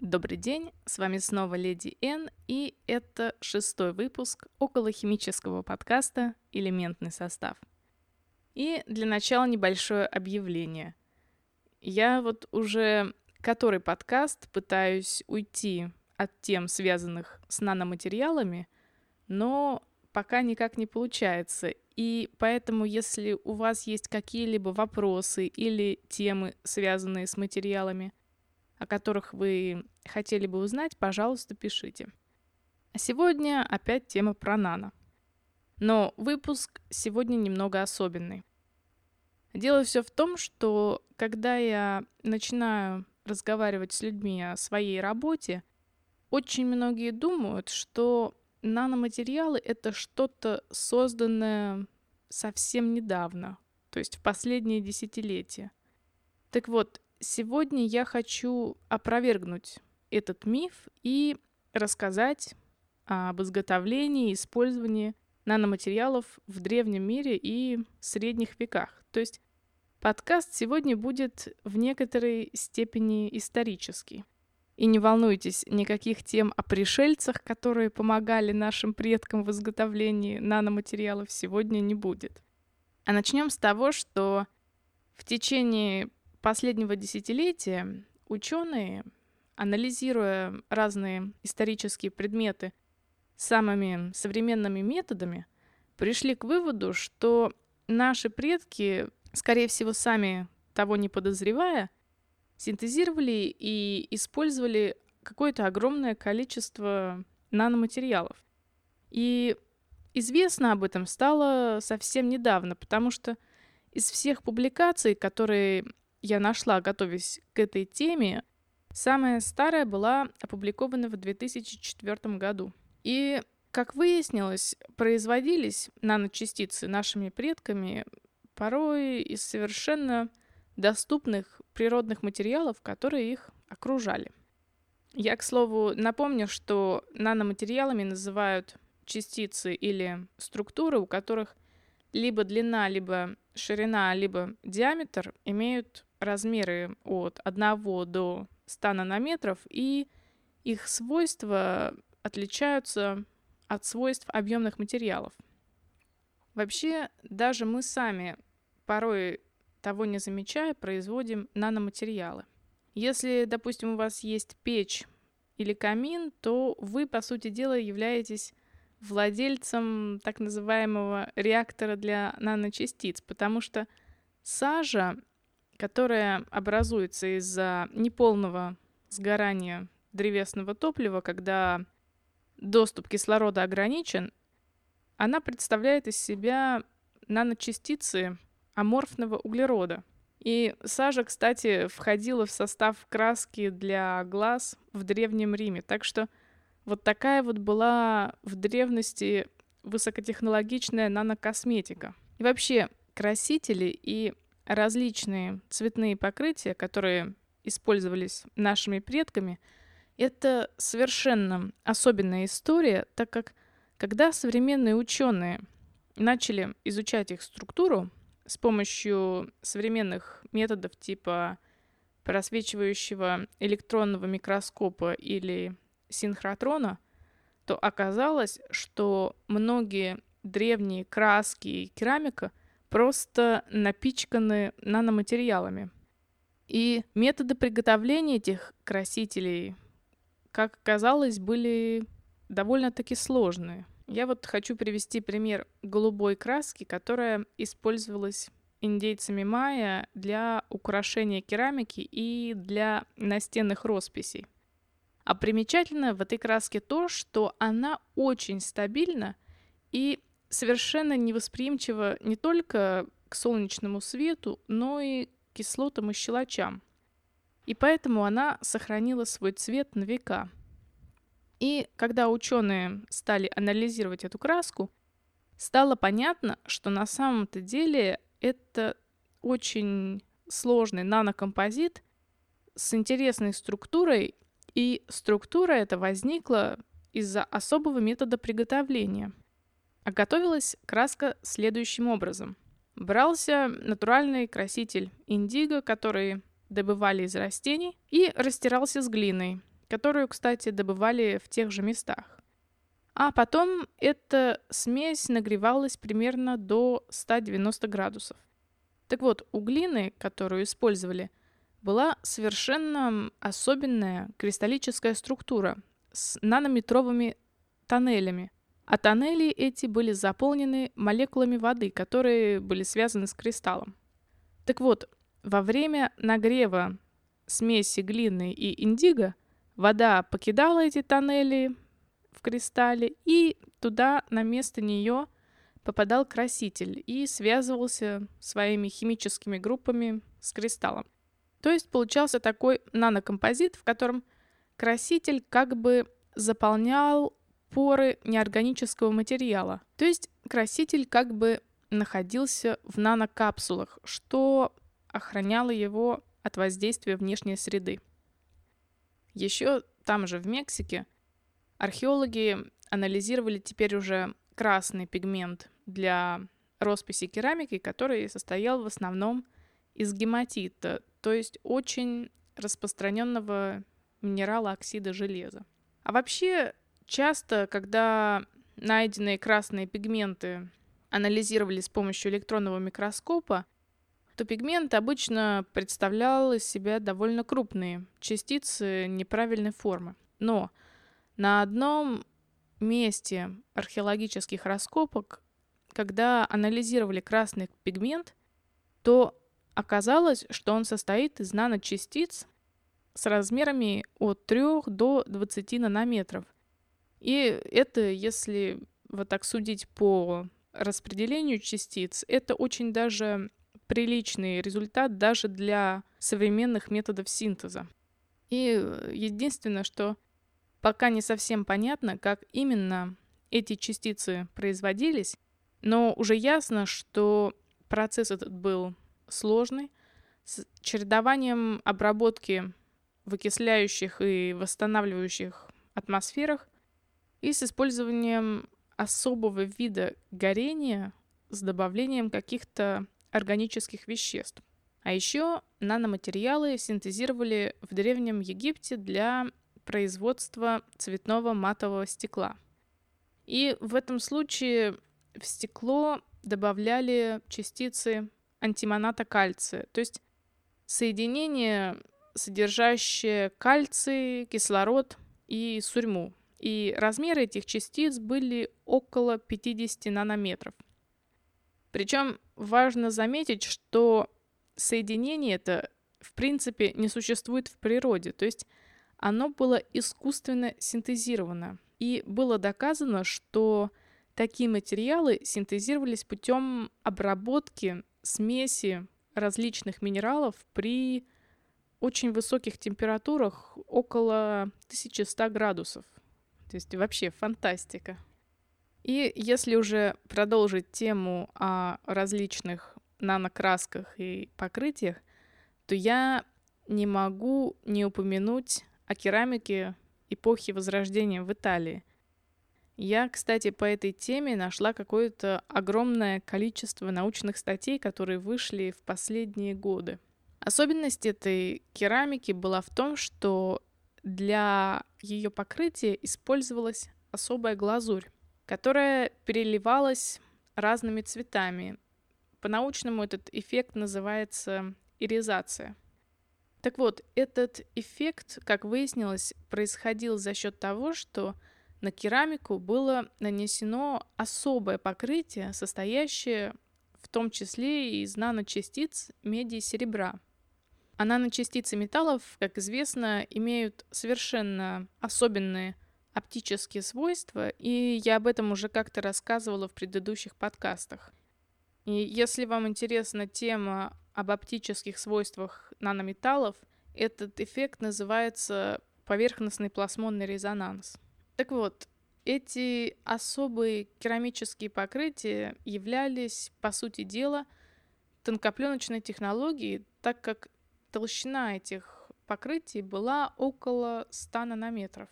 Добрый день, с вами снова Леди Н, и это шестой выпуск околохимического подкаста «Элементный состав». И для начала небольшое объявление. Я вот уже который подкаст пытаюсь уйти от тем, связанных с наноматериалами, но пока никак не получается. И поэтому, если у вас есть какие-либо вопросы или темы, связанные с материалами, о которых вы хотели бы узнать, пожалуйста, пишите. А сегодня опять тема про нано. Но выпуск сегодня немного особенный. Дело все в том, что когда я начинаю разговаривать с людьми о своей работе, очень многие думают, что наноматериалы — это что-то созданное совсем недавно, то есть в последние десятилетия. Так вот, сегодня я хочу опровергнуть этот миф и рассказать об изготовлении и использовании наноматериалов в древнем мире и средних веках. То есть подкаст сегодня будет в некоторой степени исторический. И не волнуйтесь, никаких тем о пришельцах, которые помогали нашим предкам в изготовлении наноматериалов, сегодня не будет. А начнем с того, что в течение последнего десятилетия ученые, анализируя разные исторические предметы самыми современными методами, пришли к выводу, что наши предки, скорее всего, сами того не подозревая, синтезировали и использовали какое-то огромное количество наноматериалов. И известно об этом стало совсем недавно, потому что из всех публикаций, которые я нашла, готовясь к этой теме, самая старая была опубликована в 2004 году. И, как выяснилось, производились наночастицы нашими предками порой из совершенно доступных природных материалов, которые их окружали. Я, к слову, напомню, что наноматериалами называют частицы или структуры, у которых либо длина, либо ширина, либо диаметр имеют размеры от 1 до 100 нанометров, и их свойства отличаются от свойств объемных материалов. Вообще, даже мы сами порой того не замечая, производим наноматериалы. Если, допустим, у вас есть печь или камин, то вы, по сути дела, являетесь владельцем так называемого реактора для наночастиц, потому что сажа, которая образуется из-за неполного сгорания древесного топлива, когда доступ кислорода ограничен, она представляет из себя наночастицы, аморфного углерода. И сажа, кстати, входила в состав краски для глаз в Древнем Риме. Так что вот такая вот была в древности высокотехнологичная нанокосметика. И вообще красители и различные цветные покрытия, которые использовались нашими предками, это совершенно особенная история, так как когда современные ученые начали изучать их структуру, с помощью современных методов типа просвечивающего электронного микроскопа или синхротрона, то оказалось, что многие древние краски и керамика просто напичканы наноматериалами. И методы приготовления этих красителей, как оказалось, были довольно-таки сложные – я вот хочу привести пример голубой краски, которая использовалась индейцами майя для украшения керамики и для настенных росписей. А примечательно в этой краске то, что она очень стабильна и совершенно невосприимчива не только к солнечному свету, но и к кислотам и щелочам. И поэтому она сохранила свой цвет на века – и когда ученые стали анализировать эту краску, стало понятно, что на самом-то деле это очень сложный нанокомпозит с интересной структурой, и структура эта возникла из-за особого метода приготовления. А готовилась краска следующим образом. Брался натуральный краситель индиго, который добывали из растений, и растирался с глиной – которую, кстати, добывали в тех же местах. А потом эта смесь нагревалась примерно до 190 градусов. Так вот, у глины, которую использовали, была совершенно особенная кристаллическая структура с нанометровыми тоннелями. А тоннели эти были заполнены молекулами воды, которые были связаны с кристаллом. Так вот, во время нагрева смеси глины и индиго вода покидала эти тоннели в кристалле, и туда на место нее попадал краситель и связывался своими химическими группами с кристаллом. То есть получался такой нанокомпозит, в котором краситель как бы заполнял поры неорганического материала. То есть краситель как бы находился в нанокапсулах, что охраняло его от воздействия внешней среды. Еще там же, в Мексике, археологи анализировали теперь уже красный пигмент для росписи керамики, который состоял в основном из гематита, то есть очень распространенного минерала оксида железа. А вообще, часто, когда найденные красные пигменты анализировали с помощью электронного микроскопа, то пигмент обычно представлял из себя довольно крупные частицы неправильной формы. Но на одном месте археологических раскопок, когда анализировали красный пигмент, то оказалось, что он состоит из наночастиц с размерами от 3 до 20 нанометров. И это, если вот так судить по распределению частиц, это очень даже приличный результат даже для современных методов синтеза. И единственное, что пока не совсем понятно, как именно эти частицы производились, но уже ясно, что процесс этот был сложный, с чередованием обработки в окисляющих и восстанавливающих атмосферах и с использованием особого вида горения с добавлением каких-то органических веществ. А еще наноматериалы синтезировали в Древнем Египте для производства цветного матового стекла. И в этом случае в стекло добавляли частицы антимоната кальция, то есть соединение, содержащее кальций, кислород и сурьму. И размеры этих частиц были около 50 нанометров. Причем важно заметить, что соединение это в принципе не существует в природе, то есть оно было искусственно синтезировано. И было доказано, что такие материалы синтезировались путем обработки смеси различных минералов при очень высоких температурах, около 1100 градусов. То есть вообще фантастика. И если уже продолжить тему о различных нанокрасках и покрытиях, то я не могу не упомянуть о керамике эпохи Возрождения в Италии. Я, кстати, по этой теме нашла какое-то огромное количество научных статей, которые вышли в последние годы. Особенность этой керамики была в том, что для ее покрытия использовалась особая глазурь которая переливалась разными цветами. По-научному этот эффект называется иризация. Так вот, этот эффект, как выяснилось, происходил за счет того, что на керамику было нанесено особое покрытие, состоящее в том числе из наночастиц меди и серебра. А наночастицы металлов, как известно, имеют совершенно особенные оптические свойства, и я об этом уже как-то рассказывала в предыдущих подкастах. И если вам интересна тема об оптических свойствах нанометаллов, этот эффект называется поверхностный плазмонный резонанс. Так вот, эти особые керамические покрытия являлись, по сути дела, тонкопленочной технологией, так как толщина этих покрытий была около 100 нанометров.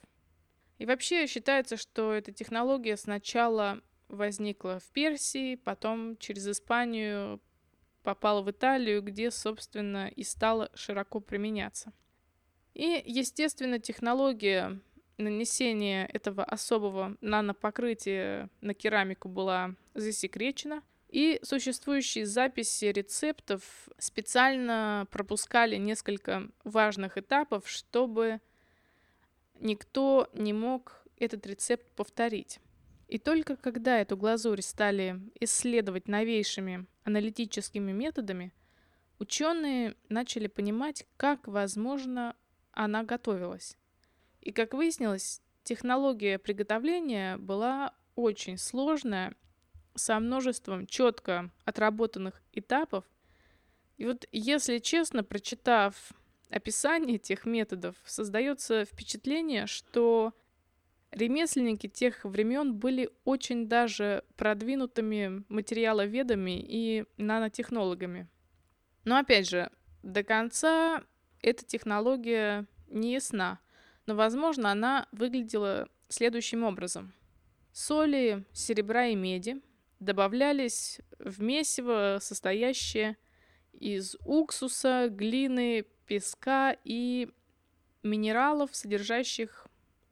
И вообще считается, что эта технология сначала возникла в Персии, потом через Испанию попала в Италию, где, собственно, и стала широко применяться. И, естественно, технология нанесения этого особого нанопокрытия на керамику была засекречена, и существующие записи рецептов специально пропускали несколько важных этапов, чтобы никто не мог этот рецепт повторить. И только когда эту глазурь стали исследовать новейшими аналитическими методами, ученые начали понимать, как, возможно, она готовилась. И, как выяснилось, технология приготовления была очень сложная, со множеством четко отработанных этапов. И вот, если честно, прочитав описание тех методов, создается впечатление, что ремесленники тех времен были очень даже продвинутыми материаловедами и нанотехнологами. Но опять же, до конца эта технология не ясна, но, возможно, она выглядела следующим образом. Соли, серебра и меди добавлялись в месиво, состоящее из уксуса, глины, песка и минералов, содержащих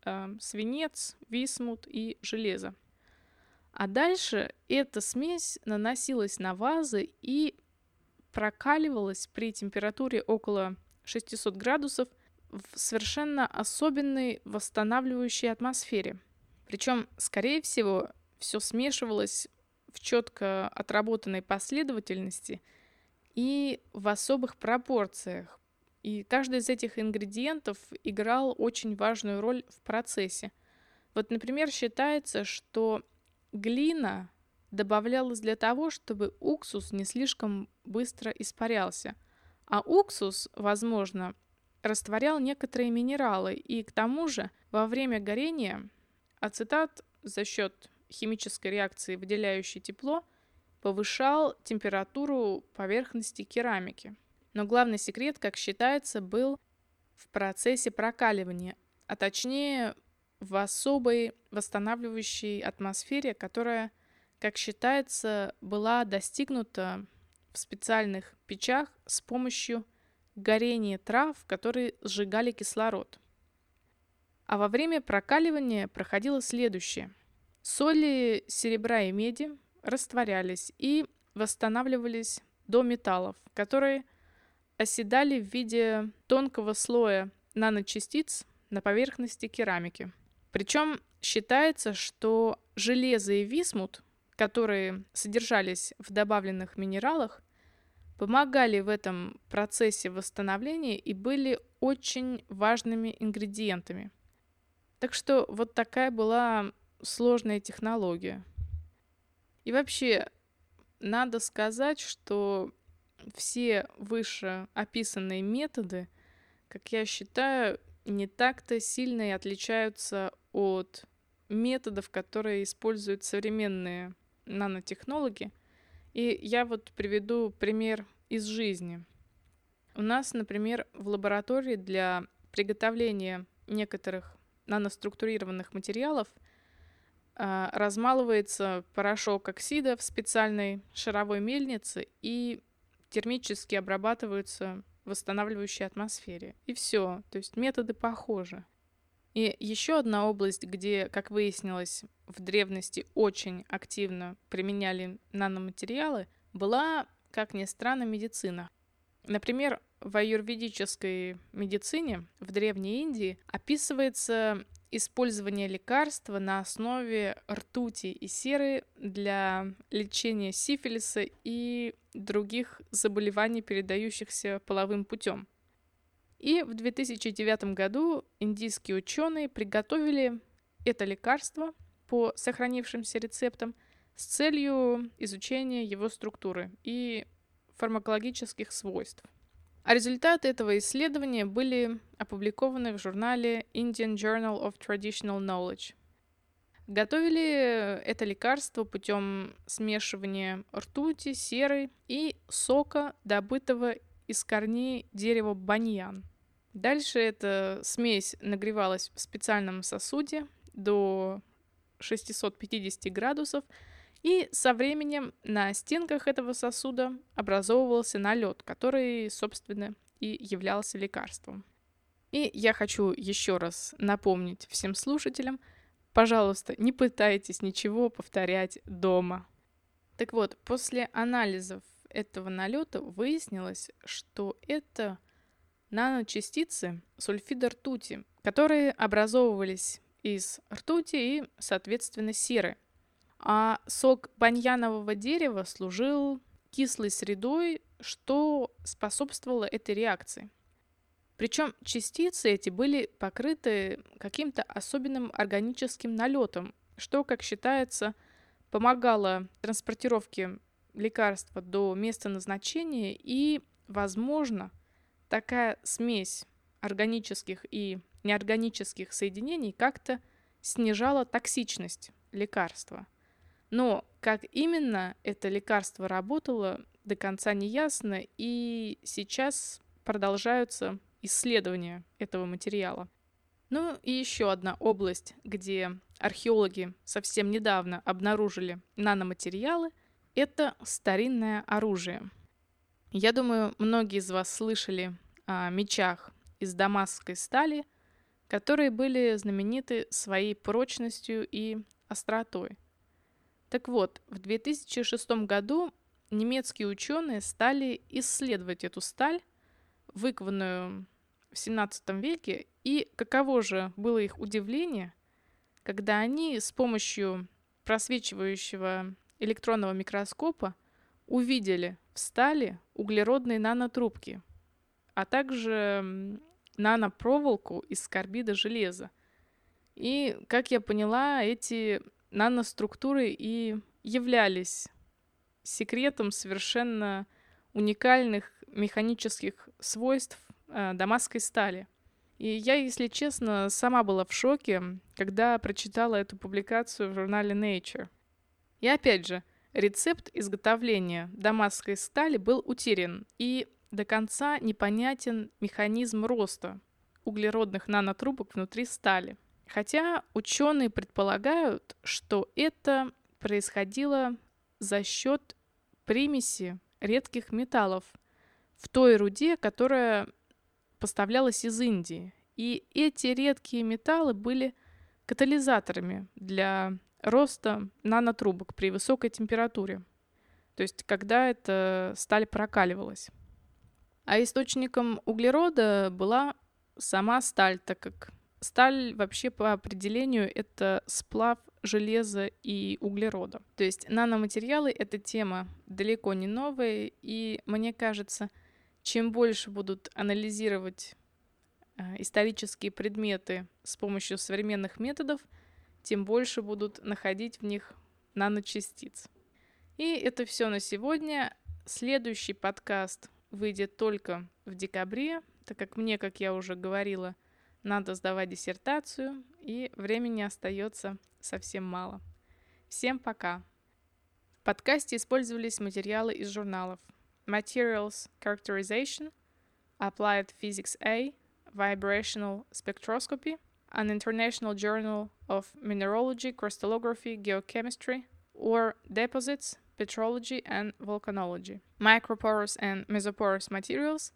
э, свинец, висмут и железо. А дальше эта смесь наносилась на вазы и прокаливалась при температуре около 600 градусов в совершенно особенной восстанавливающей атмосфере. Причем, скорее всего, все смешивалось в четко отработанной последовательности и в особых пропорциях. И каждый из этих ингредиентов играл очень важную роль в процессе. Вот, например, считается, что глина добавлялась для того, чтобы уксус не слишком быстро испарялся. А уксус, возможно, растворял некоторые минералы, и к тому же во время горения ацетат за счет химической реакции, выделяющей тепло, повышал температуру поверхности керамики. Но главный секрет, как считается, был в процессе прокаливания, а точнее в особой восстанавливающей атмосфере, которая, как считается, была достигнута в специальных печах с помощью горения трав, которые сжигали кислород. А во время прокаливания проходило следующее – Соли серебра и меди растворялись и восстанавливались до металлов, которые оседали в виде тонкого слоя наночастиц на поверхности керамики. Причем считается, что железо и висмут, которые содержались в добавленных минералах, помогали в этом процессе восстановления и были очень важными ингредиентами. Так что вот такая была сложная технология. И вообще, надо сказать, что все выше описанные методы, как я считаю, не так-то сильно и отличаются от методов, которые используют современные нанотехнологи. И я вот приведу пример из жизни. У нас, например, в лаборатории для приготовления некоторых наноструктурированных материалов – размалывается порошок оксида в специальной шаровой мельнице и термически обрабатываются в восстанавливающей атмосфере. И все. То есть методы похожи. И еще одна область, где, как выяснилось, в древности очень активно применяли наноматериалы, была, как ни странно, медицина. Например, в аюрведической медицине в Древней Индии описывается использование лекарства на основе ртути и серы для лечения сифилиса и других заболеваний, передающихся половым путем. И в 2009 году индийские ученые приготовили это лекарство по сохранившимся рецептам с целью изучения его структуры и фармакологических свойств. А результаты этого исследования были опубликованы в журнале Indian Journal of Traditional Knowledge. Готовили это лекарство путем смешивания ртути, серы и сока, добытого из корней дерева баньян. Дальше эта смесь нагревалась в специальном сосуде до 650 градусов – и со временем на стенках этого сосуда образовывался налет, который, собственно, и являлся лекарством. И я хочу еще раз напомнить всем слушателям, пожалуйста, не пытайтесь ничего повторять дома. Так вот, после анализов этого налета выяснилось, что это наночастицы сульфида ртути, которые образовывались из ртути и, соответственно, серы. А сок баньянового дерева служил кислой средой, что способствовало этой реакции. Причем частицы эти были покрыты каким-то особенным органическим налетом, что, как считается, помогало транспортировке лекарства до места назначения и, возможно, такая смесь органических и неорганических соединений как-то снижала токсичность лекарства. Но как именно это лекарство работало, до конца не ясно, и сейчас продолжаются исследования этого материала. Ну и еще одна область, где археологи совсем недавно обнаружили наноматериалы, это старинное оружие. Я думаю, многие из вас слышали о мечах из дамасской стали, которые были знамениты своей прочностью и остротой. Так вот, в 2006 году немецкие ученые стали исследовать эту сталь, выкованную в 17 веке, и каково же было их удивление, когда они с помощью просвечивающего электронного микроскопа увидели в стали углеродные нанотрубки, а также нанопроволоку из карбида железа. И, как я поняла, эти наноструктуры и являлись секретом совершенно уникальных механических свойств э, дамасской стали. И я, если честно, сама была в шоке, когда прочитала эту публикацию в журнале Nature. И опять же, рецепт изготовления дамасской стали был утерян, и до конца непонятен механизм роста углеродных нанотрубок внутри стали. Хотя ученые предполагают, что это происходило за счет примеси редких металлов в той руде, которая поставлялась из Индии. И эти редкие металлы были катализаторами для роста нанотрубок при высокой температуре. То есть, когда эта сталь прокаливалась. А источником углерода была сама сталь, так как Сталь вообще по определению это сплав железа и углерода. То есть наноматериалы — это тема далеко не новая, и мне кажется, чем больше будут анализировать э, исторические предметы с помощью современных методов, тем больше будут находить в них наночастиц. И это все на сегодня. Следующий подкаст выйдет только в декабре, так как мне, как я уже говорила, надо сдавать диссертацию, и времени остается совсем мало. Всем пока! В подкасте использовались материалы из журналов Materials Characterization, Applied Physics A, Vibrational Spectroscopy, an International Journal of Mineralogy, Crystallography, Geochemistry, or Deposits, Petrology and Volcanology, Microporous and Mesoporous Materials,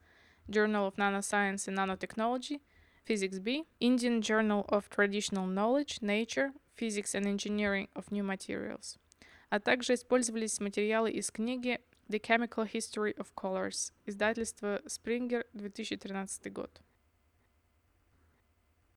Journal of Nanoscience and Nanotechnology, Physics B, Indian Journal of Traditional Knowledge, Nature, Physics and Engineering of New Materials. А также использовались материалы из книги The Chemical History of Colors, издательство Springer, 2013 год.